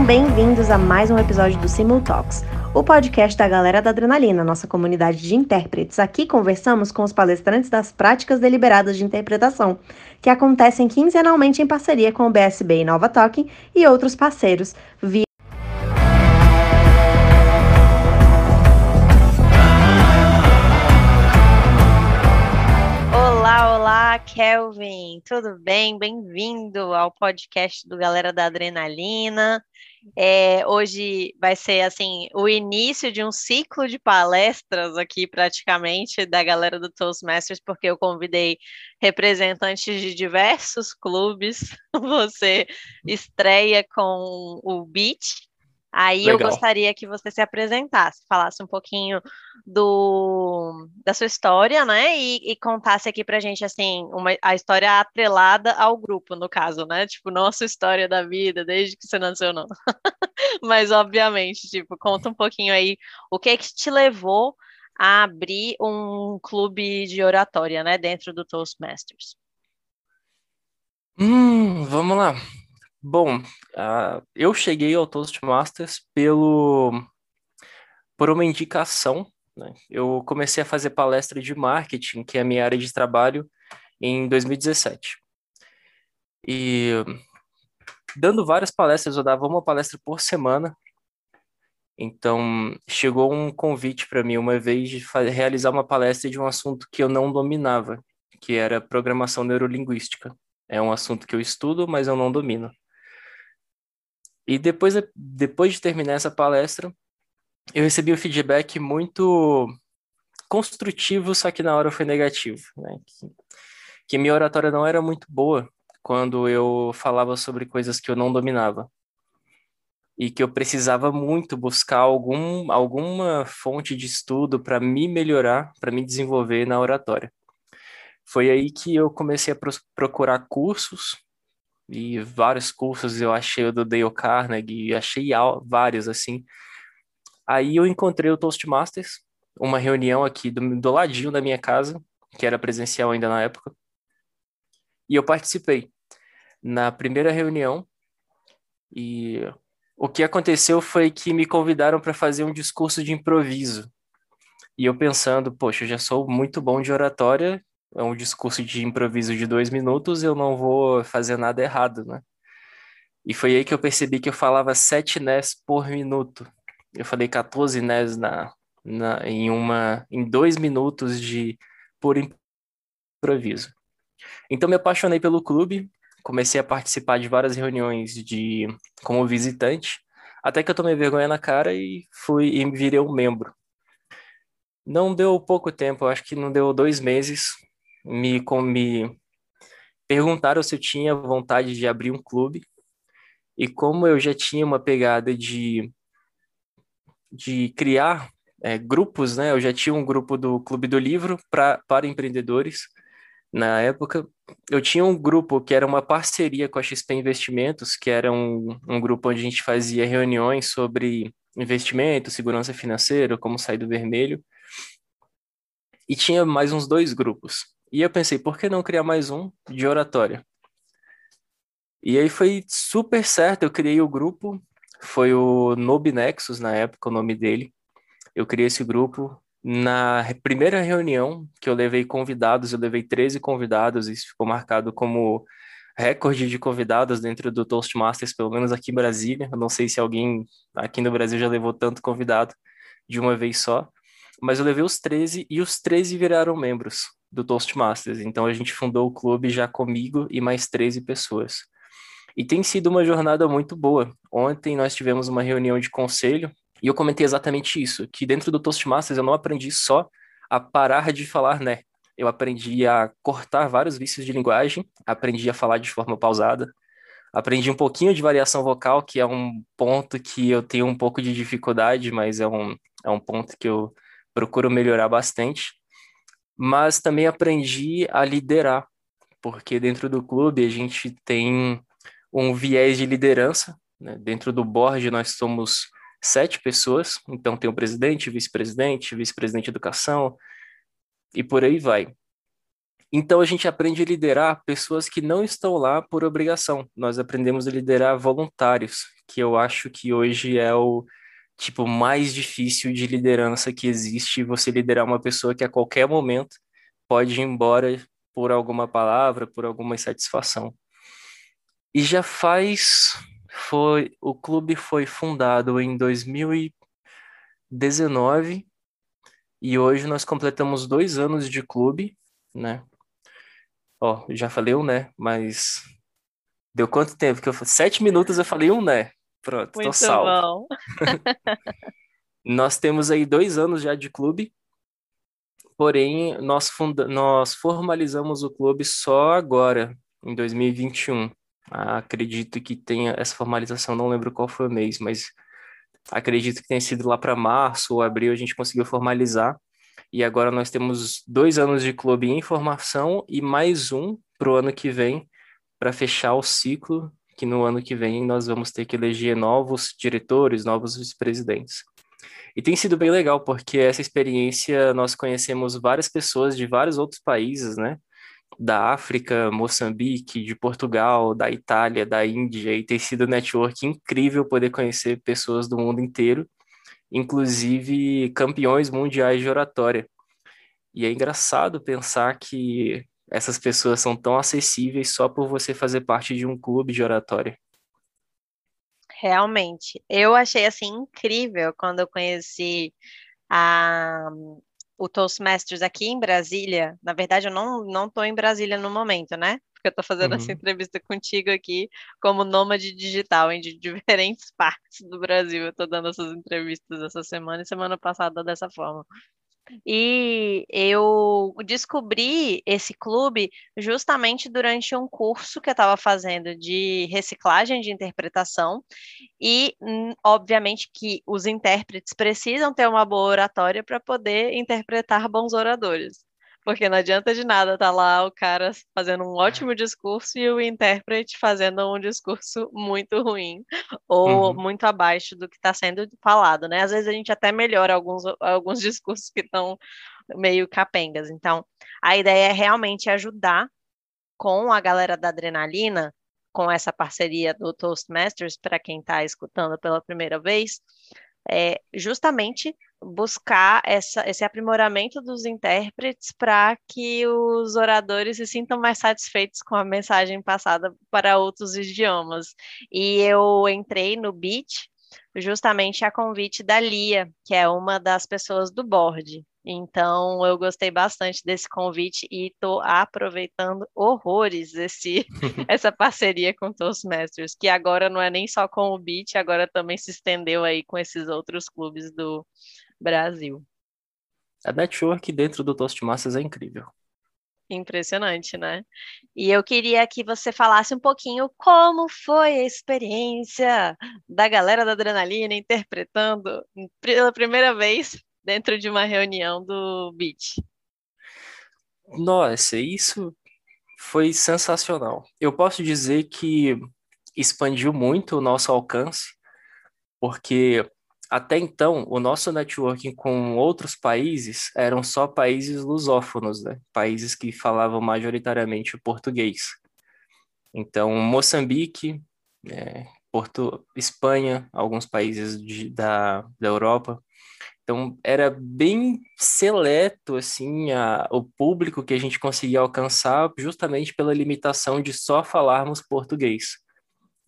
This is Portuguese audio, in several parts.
Sejam bem-vindos a mais um episódio do Simul Talks, o podcast da galera da Adrenalina, nossa comunidade de intérpretes. Aqui conversamos com os palestrantes das práticas deliberadas de interpretação, que acontecem quinzenalmente em parceria com o BSB Nova Talking e outros parceiros, via Kelvin, tudo bem? Bem-vindo ao podcast do Galera da Adrenalina. É, hoje vai ser assim o início de um ciclo de palestras aqui, praticamente, da galera do Toastmasters, porque eu convidei representantes de diversos clubes. Você estreia com o Beat, Aí Legal. eu gostaria que você se apresentasse, falasse um pouquinho do, da sua história, né? E, e contasse aqui pra gente, assim, uma, a história atrelada ao grupo, no caso, né? Tipo, não a sua história da vida, desde que você nasceu, não. Mas, obviamente, tipo, conta um pouquinho aí o que é que te levou a abrir um clube de oratória, né? Dentro do Toastmasters. Hum, vamos lá. Bom, uh, eu cheguei ao Toastmasters pelo, por uma indicação. Né? Eu comecei a fazer palestra de marketing, que é a minha área de trabalho, em 2017. E dando várias palestras, eu dava uma palestra por semana. Então, chegou um convite para mim uma vez de realizar uma palestra de um assunto que eu não dominava, que era programação neurolinguística. É um assunto que eu estudo, mas eu não domino. E depois, depois de terminar essa palestra, eu recebi um feedback muito construtivo, só que na hora foi negativo, né? Que, que minha oratória não era muito boa quando eu falava sobre coisas que eu não dominava. E que eu precisava muito buscar algum, alguma fonte de estudo para me melhorar, para me desenvolver na oratória. Foi aí que eu comecei a procurar cursos e vários cursos eu achei o do Dale Carnegie, achei vários assim. Aí eu encontrei o Toastmasters, uma reunião aqui do, do ladinho da minha casa, que era presencial ainda na época, e eu participei na primeira reunião. E o que aconteceu foi que me convidaram para fazer um discurso de improviso. E eu pensando, poxa, eu já sou muito bom de oratória, é um discurso de improviso de dois minutos, eu não vou fazer nada errado, né? E foi aí que eu percebi que eu falava sete nés por minuto. Eu falei 14 nés na, na, em, uma, em dois minutos de por improviso. Então me apaixonei pelo clube, comecei a participar de várias reuniões de como visitante, até que eu tomei vergonha na cara e fui e virei um membro. Não deu pouco tempo, acho que não deu dois meses, me, me perguntaram se eu tinha vontade de abrir um clube. E como eu já tinha uma pegada de, de criar é, grupos, né? Eu já tinha um grupo do Clube do Livro pra, para empreendedores. Na época, eu tinha um grupo que era uma parceria com a XP Investimentos, que era um, um grupo onde a gente fazia reuniões sobre investimento, segurança financeira, como sair do vermelho. E tinha mais uns dois grupos. E eu pensei, por que não criar mais um de oratória? E aí foi super certo, eu criei o grupo, foi o Nob Nexus na época, o nome dele. Eu criei esse grupo na primeira reunião que eu levei convidados, eu levei 13 convidados, isso ficou marcado como recorde de convidados dentro do Toastmasters, pelo menos aqui em Brasília. Eu não sei se alguém aqui no Brasil já levou tanto convidado de uma vez só, mas eu levei os 13 e os 13 viraram membros do Toastmasters. Então a gente fundou o clube já comigo e mais 13 pessoas. E tem sido uma jornada muito boa. Ontem nós tivemos uma reunião de conselho e eu comentei exatamente isso, que dentro do Toastmasters eu não aprendi só a parar de falar né. Eu aprendi a cortar vários vícios de linguagem, aprendi a falar de forma pausada, aprendi um pouquinho de variação vocal, que é um ponto que eu tenho um pouco de dificuldade, mas é um, é um ponto que eu procuro melhorar bastante mas também aprendi a liderar, porque dentro do clube a gente tem um viés de liderança. Né? Dentro do board nós somos sete pessoas, então tem o presidente, vice-presidente, vice-presidente de educação e por aí vai. Então a gente aprende a liderar pessoas que não estão lá por obrigação. Nós aprendemos a liderar voluntários, que eu acho que hoje é o tipo mais difícil de liderança que existe, você liderar uma pessoa que a qualquer momento pode ir embora por alguma palavra, por alguma insatisfação. E já faz foi o clube foi fundado em 2019 e hoje nós completamos dois anos de clube, né? Ó, já falei um né, mas deu quanto tempo que eu sete minutos eu falei um né. Pronto, Muito tô salvo. Bom. nós temos aí dois anos já de clube, porém nós funda nós formalizamos o clube só agora, em 2021. Ah, acredito que tenha essa formalização, não lembro qual foi o mês, mas acredito que tenha sido lá para março ou abril a gente conseguiu formalizar. E agora nós temos dois anos de clube em formação e mais um para o ano que vem, para fechar o ciclo, que no ano que vem nós vamos ter que eleger novos diretores, novos vice-presidentes. E tem sido bem legal, porque essa experiência nós conhecemos várias pessoas de vários outros países, né? Da África, Moçambique, de Portugal, da Itália, da Índia, e tem sido um network incrível poder conhecer pessoas do mundo inteiro inclusive campeões mundiais de oratória. E é engraçado pensar que essas pessoas são tão acessíveis só por você fazer parte de um clube de oratória. Realmente. Eu achei assim incrível quando eu conheci a, o Toastmasters aqui em Brasília. Na verdade, eu não não estou em Brasília no momento, né? porque eu estou fazendo uhum. essa entrevista contigo aqui como nômade digital em de diferentes partes do Brasil. Eu estou dando essas entrevistas essa semana e semana passada dessa forma. E eu descobri esse clube justamente durante um curso que eu estava fazendo de reciclagem de interpretação, e hum, obviamente que os intérpretes precisam ter uma boa oratória para poder interpretar bons oradores. Porque não adianta de nada estar tá lá o cara fazendo um ótimo discurso e o intérprete fazendo um discurso muito ruim ou uhum. muito abaixo do que está sendo falado, né? Às vezes a gente até melhora alguns, alguns discursos que estão meio capengas. Então, a ideia é realmente ajudar com a galera da adrenalina, com essa parceria do Toastmasters, para quem está escutando pela primeira vez, é justamente buscar essa, esse aprimoramento dos intérpretes para que os oradores se sintam mais satisfeitos com a mensagem passada para outros idiomas. E eu entrei no Beat justamente a convite da Lia, que é uma das pessoas do board. Então, eu gostei bastante desse convite e estou aproveitando horrores esse, essa parceria com Toastmasters, que agora não é nem só com o Beat, agora também se estendeu aí com esses outros clubes do Brasil. A network dentro do Toastmasters é incrível. Impressionante, né? E eu queria que você falasse um pouquinho como foi a experiência da galera da Adrenalina interpretando pela primeira vez dentro de uma reunião do Beat. Nossa, isso foi sensacional. Eu posso dizer que expandiu muito o nosso alcance, porque até então o nosso networking com outros países eram só países lusófonos, né? Países que falavam majoritariamente português. Então, Moçambique, é, Porto, Espanha, alguns países de, da, da Europa, então, era bem seleto, assim, a, o público que a gente conseguia alcançar justamente pela limitação de só falarmos português.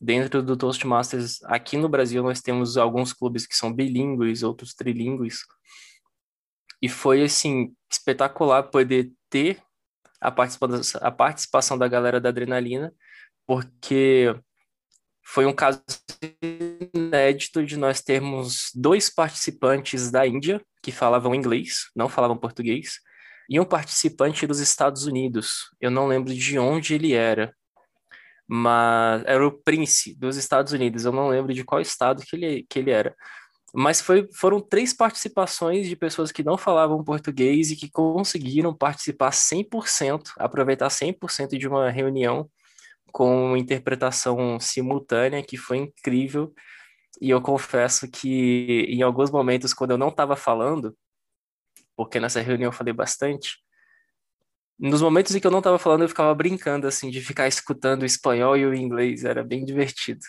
Dentro do Toastmasters, aqui no Brasil, nós temos alguns clubes que são bilíngues, outros trilíngues. E foi, assim, espetacular poder ter a participação, a participação da galera da Adrenalina, porque foi um caso inédito de nós termos dois participantes da Índia que falavam inglês, não falavam português, e um participante dos Estados Unidos. Eu não lembro de onde ele era, mas era o Prince dos Estados Unidos. Eu não lembro de qual estado que ele, que ele era. Mas foi, foram três participações de pessoas que não falavam português e que conseguiram participar 100%, aproveitar 100% de uma reunião com interpretação simultânea, que foi incrível. E eu confesso que em alguns momentos, quando eu não estava falando, porque nessa reunião eu falei bastante, nos momentos em que eu não estava falando, eu ficava brincando, assim, de ficar escutando o espanhol e o inglês, era bem divertido.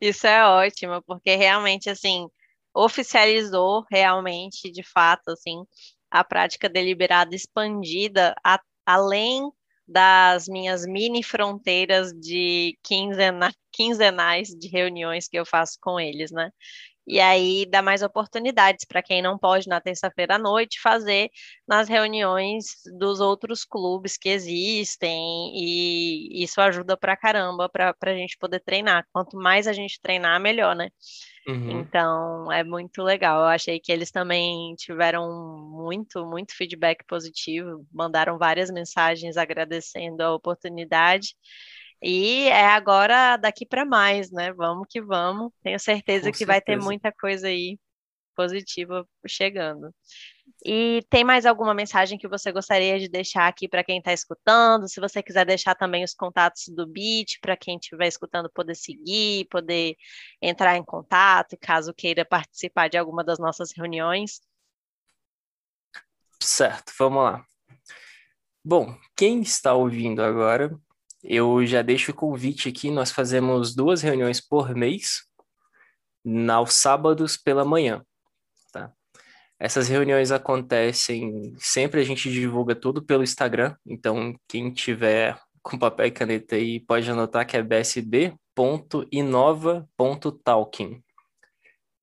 Isso é ótimo, porque realmente, assim, oficializou realmente, de fato, assim, a prática deliberada expandida a, além das minhas mini fronteiras de quinzena, quinzenais de reuniões que eu faço com eles, né? E aí dá mais oportunidades para quem não pode na terça-feira à noite fazer nas reuniões dos outros clubes que existem, e isso ajuda para caramba para a gente poder treinar. Quanto mais a gente treinar, melhor, né? Uhum. Então é muito legal. Eu achei que eles também tiveram muito, muito feedback positivo, mandaram várias mensagens agradecendo a oportunidade. E é agora daqui para mais, né? Vamos que vamos. Tenho certeza Com que certeza. vai ter muita coisa aí positiva chegando. E tem mais alguma mensagem que você gostaria de deixar aqui para quem está escutando? Se você quiser deixar também os contatos do Beat para quem estiver escutando poder seguir, poder entrar em contato, caso queira participar de alguma das nossas reuniões. Certo, vamos lá. Bom, quem está ouvindo agora eu já deixo o convite aqui, nós fazemos duas reuniões por mês, aos sábados pela manhã, tá? Essas reuniões acontecem, sempre a gente divulga tudo pelo Instagram, então quem tiver com papel e caneta aí pode anotar que é bsb.inova.talking.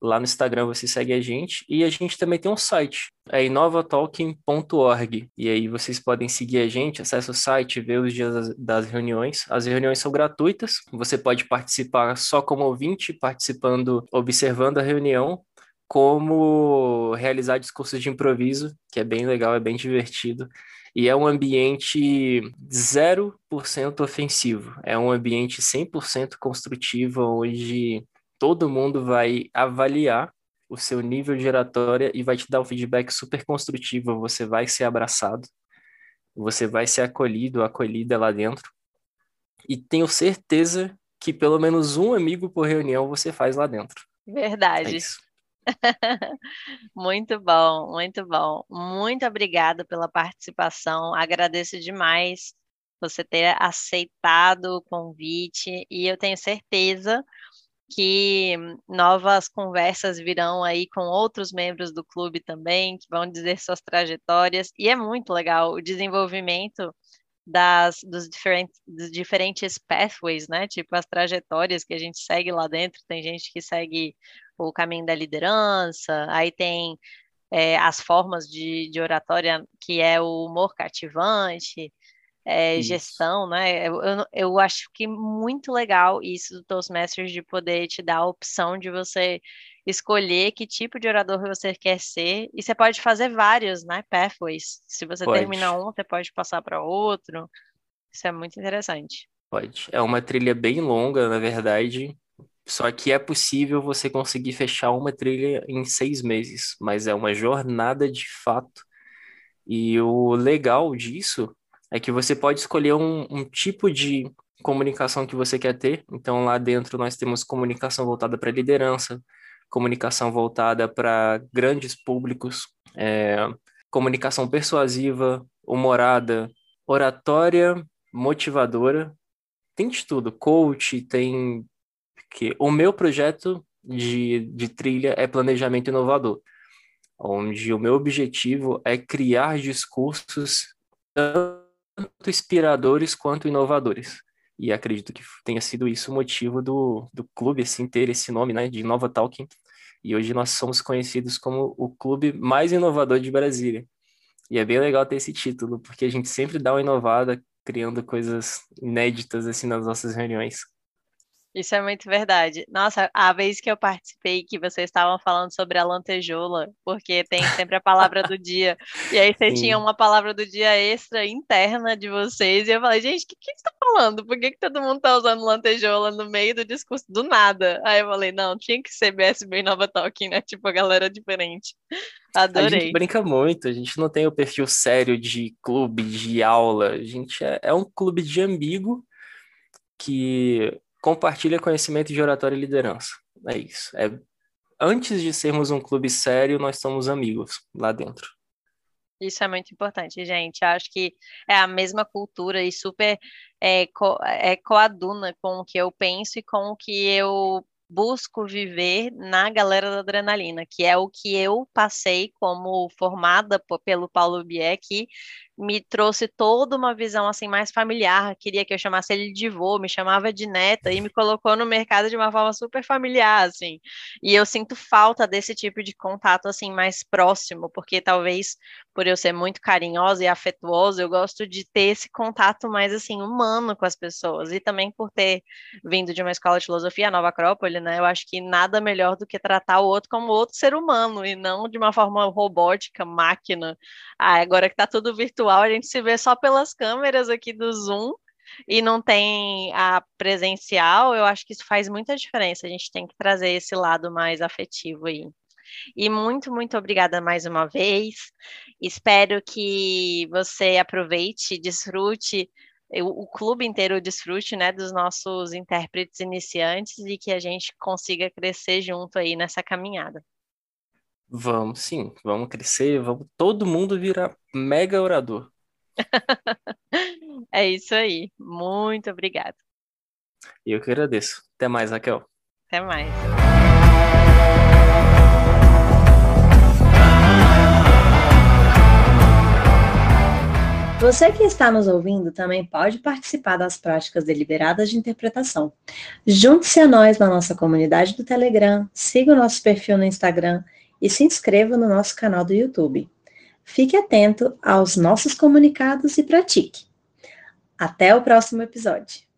Lá no Instagram você segue a gente e a gente também tem um site, é inovatalking.org. E aí vocês podem seguir a gente, acessa o site, ver os dias das reuniões. As reuniões são gratuitas, você pode participar só como ouvinte, participando, observando a reunião, como realizar discursos de improviso, que é bem legal, é bem divertido. E é um ambiente 0% ofensivo, é um ambiente 100% construtivo, onde todo mundo vai avaliar o seu nível de oratória e vai te dar um feedback super construtivo. Você vai ser abraçado, você vai ser acolhido, acolhida lá dentro. E tenho certeza que pelo menos um amigo por reunião você faz lá dentro. Verdade. É muito bom, muito bom. Muito obrigada pela participação. Agradeço demais você ter aceitado o convite e eu tenho certeza que novas conversas virão aí com outros membros do clube também, que vão dizer suas trajetórias, e é muito legal o desenvolvimento das, dos, diferentes, dos diferentes pathways, né? Tipo, as trajetórias que a gente segue lá dentro. Tem gente que segue o caminho da liderança, aí tem é, as formas de, de oratória, que é o humor cativante, é, gestão, né? Eu, eu, eu, acho que muito legal isso do Toastmasters de poder te dar a opção de você escolher que tipo de orador você quer ser, e você pode fazer vários, né? Pathways. Se você pode. termina um, você pode passar para outro. Isso é muito interessante. Pode. É uma trilha bem longa, na verdade. Só que é possível você conseguir fechar uma trilha em seis meses, mas é uma jornada de fato. E o legal disso é que você pode escolher um, um tipo de comunicação que você quer ter. Então, lá dentro, nós temos comunicação voltada para liderança, comunicação voltada para grandes públicos, é, comunicação persuasiva, humorada, oratória, motivadora. Tem de tudo. Coach, tem. O meu projeto de, de trilha é planejamento inovador, onde o meu objetivo é criar discursos tanto inspiradores quanto inovadores. E acredito que tenha sido isso o motivo do, do clube assim, ter esse nome né, de Nova Talking. E hoje nós somos conhecidos como o clube mais inovador de Brasília. E é bem legal ter esse título, porque a gente sempre dá uma inovada, criando coisas inéditas assim nas nossas reuniões. Isso é muito verdade. Nossa, a vez que eu participei que vocês estavam falando sobre a lantejoula, porque tem sempre a palavra do dia, e aí você tinha uma palavra do dia extra interna de vocês, e eu falei, gente, o que, que você está falando? Por que, que todo mundo está usando lantejoula no meio do discurso do nada? Aí eu falei, não, tinha que ser BSB Nova Talking, né? Tipo, a galera diferente. Adorei. A gente brinca muito, a gente não tem o perfil sério de clube, de aula, a gente é, é um clube de ambíguo que compartilha conhecimento de oratória e liderança. É isso. É, antes de sermos um clube sério, nós somos amigos lá dentro. Isso é muito importante, gente. Acho que é a mesma cultura e super é, co é, coaduna com o que eu penso e com o que eu busco viver na galera da adrenalina, que é o que eu passei como formada pelo Paulo Bieck, me trouxe toda uma visão assim mais familiar, queria que eu chamasse ele de vô, me chamava de neta e me colocou no mercado de uma forma super familiar, assim. E eu sinto falta desse tipo de contato assim mais próximo, porque talvez por eu ser muito carinhosa e afetuosa, eu gosto de ter esse contato mais assim humano com as pessoas e também por ter vindo de uma escola de filosofia, a Nova Acrópole, né? Eu acho que nada melhor do que tratar o outro como outro ser humano e não de uma forma robótica, máquina. Ah, agora que tá tudo virtual virtual, a gente se vê só pelas câmeras aqui do Zoom e não tem a presencial, eu acho que isso faz muita diferença. A gente tem que trazer esse lado mais afetivo aí. E muito, muito obrigada mais uma vez. Espero que você aproveite, desfrute, o, o clube inteiro desfrute, né, dos nossos intérpretes iniciantes e que a gente consiga crescer junto aí nessa caminhada. Vamos sim, vamos crescer, vamos todo mundo virar mega orador. É isso aí. Muito obrigada. E eu que agradeço. Até mais, Raquel. Até mais. Você que está nos ouvindo também pode participar das práticas deliberadas de interpretação. Junte-se a nós na nossa comunidade do Telegram, siga o nosso perfil no Instagram e se inscreva no nosso canal do YouTube. Fique atento aos nossos comunicados e pratique. Até o próximo episódio.